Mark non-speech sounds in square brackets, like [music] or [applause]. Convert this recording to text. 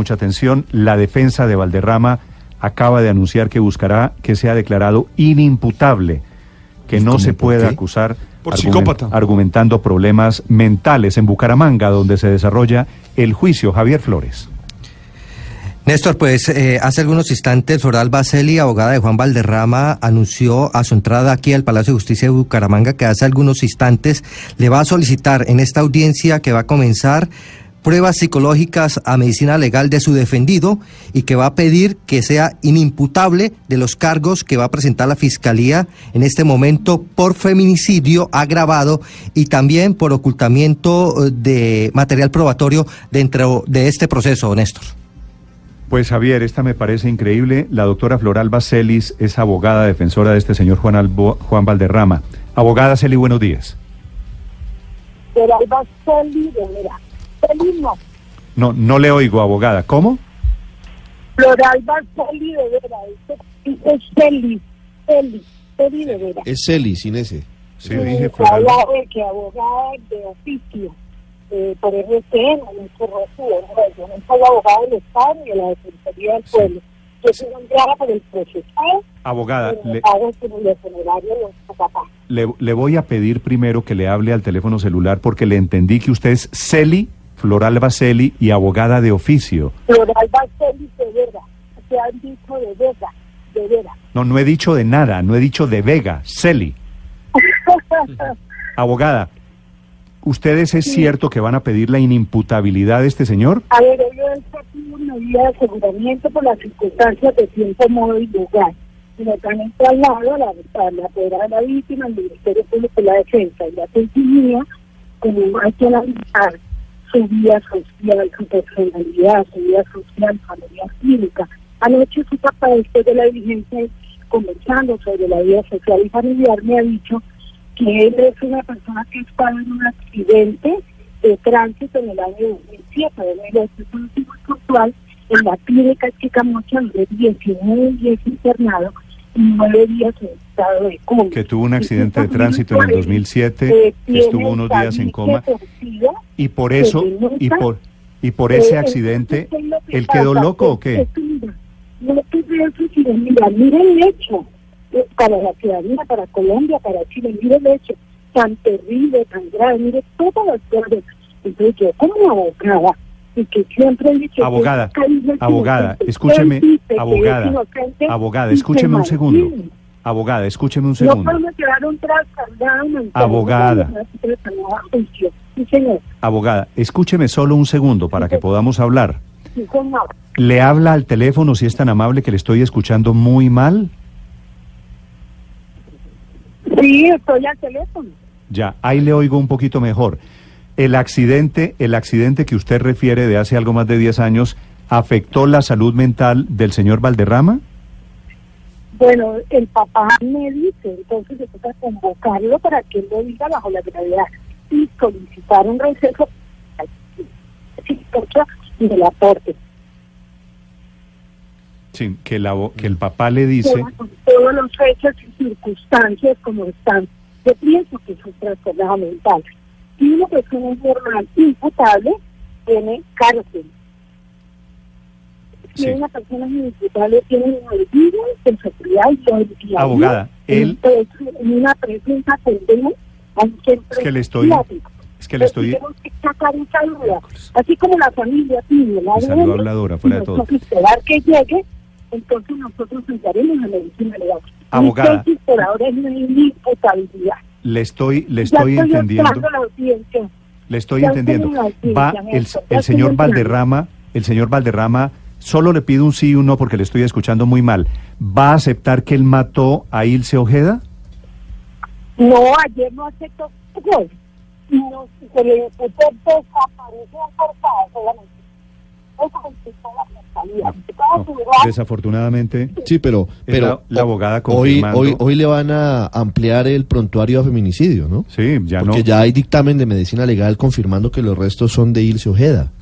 mucha atención. La defensa de Valderrama acaba de anunciar que buscará que sea declarado inimputable, que no se pueda acusar por psicópata. argumentando problemas mentales en Bucaramanga, donde se desarrolla el juicio. Javier Flores. Néstor, pues eh, hace algunos instantes Floral Baseli, abogada de Juan Valderrama, anunció a su entrada aquí al Palacio de Justicia de Bucaramanga que hace algunos instantes le va a solicitar en esta audiencia que va a comenzar pruebas psicológicas a medicina legal de su defendido y que va a pedir que sea inimputable de los cargos que va a presentar la Fiscalía en este momento por feminicidio agravado y también por ocultamiento eh, de material probatorio dentro de este proceso, Néstor. Pues Javier, esta me parece increíble. La doctora Floralba Celis es abogada defensora de este señor Juan, Juan Valderrama. Abogada Celis, buenos días. Floralba Celis, de veras. Celis no. No, no le oigo, abogada. ¿Cómo? Floralba Celis, de veras. Es Celis, Celis, Celis de veras. Es Celis, sin ese. Sí, dije Floralba. que abogada de oficio eh, por RCN, en este recibo, yo no soy abogado del Estado ni de la Defensoría del Pueblo. Yo soy nombrada por el procesado. Abogada, le, le, le, voy a pedir primero que le hable al teléfono celular porque le entendí que usted es Celi, Floralba Celi y abogada de oficio. Floralba Celi de Vega, han dicho de Vega, de Vega. No, no he dicho de nada, no he dicho de Vega, Celi. [laughs] abogada, ¿Ustedes es cierto que van a pedir la inimputabilidad de este señor? A ver, ellos tuvo una medida de aseguramiento por las circunstancias de tiempo, modo y lugar. Y nos han trasladado a la, a la de la víctima, al Ministerio Público de la Defensa y la Policía, como hay que analizar su vida social, su personalidad, su vida social, familiar, clínica. Anoche su papá, después de la diligencia, conversando sobre la vida social y familiar, me ha dicho que él es una persona que estaba en un accidente de tránsito en el año 2007, de muy puntual, en la clínica Chicamocha, donde 19 días internado y nueve días en estado de coma. Que tuvo un accidente de tránsito en el 2007, eh, estuvo unos días en coma, y por eso, y por, y por ese eh, accidente, ¿él quedó loco o qué? No te mira, mira el hecho para la ciudadanía, para Colombia, para Chile. Mire el hecho tan terrible, tan grave, mire todas las cosas. Entonces yo como abogada, y que siempre he dicho... Abogada, abogada, escúcheme, abogada, abogada, escúcheme un segundo. Abogada, escúcheme un segundo. No un Abogada. Abogada, escúcheme solo un segundo para que podamos hablar. Sí, señor. ¿Le habla al teléfono si es tan amable que le estoy escuchando muy mal? Sí, estoy al teléfono. Ya, ahí le oigo un poquito mejor. El accidente, el accidente que usted refiere de hace algo más de 10 años, ¿afectó la salud mental del señor Valderrama? Bueno, el papá me dice, entonces se toca convocarlo para que él lo diga bajo la gravedad y solicitar un receso del aporte. Sí, que, la, que el papá le dice... todos los hechos y circunstancias como están. Yo pienso que es un trastorno mental. Y una persona normal, imputable, tiene cárcel. Si una persona imputable tiene olvido, sensibilidad y día. Abogada, él... Entonces, en una pregunta tendemos a un centro es que le estoy... Es que le estoy... Que sacar esa duda. Así como la familia pide la habladora, fuera de todo. esperar que llegue entonces nosotros entraremos en la medicina legal. Abogada. Y ahora es una imputabilidad. Le estoy, le estoy entendiendo. Le estoy entendiendo. Va el, el señor Valderrama, el señor Valderrama, solo le pido un sí y un no porque le estoy escuchando muy mal. ¿Va a aceptar que él mató a Ilse Ojeda? No, ayer no aceptó. No, se le desapareció solamente. Desafortunadamente. Sí, pero, pero la, abogada hoy, hoy, hoy le van a ampliar el prontuario a feminicidio, ¿no? Sí, ya Porque ya hay dictamen de medicina legal confirmando que los restos son de Ilse Ojeda.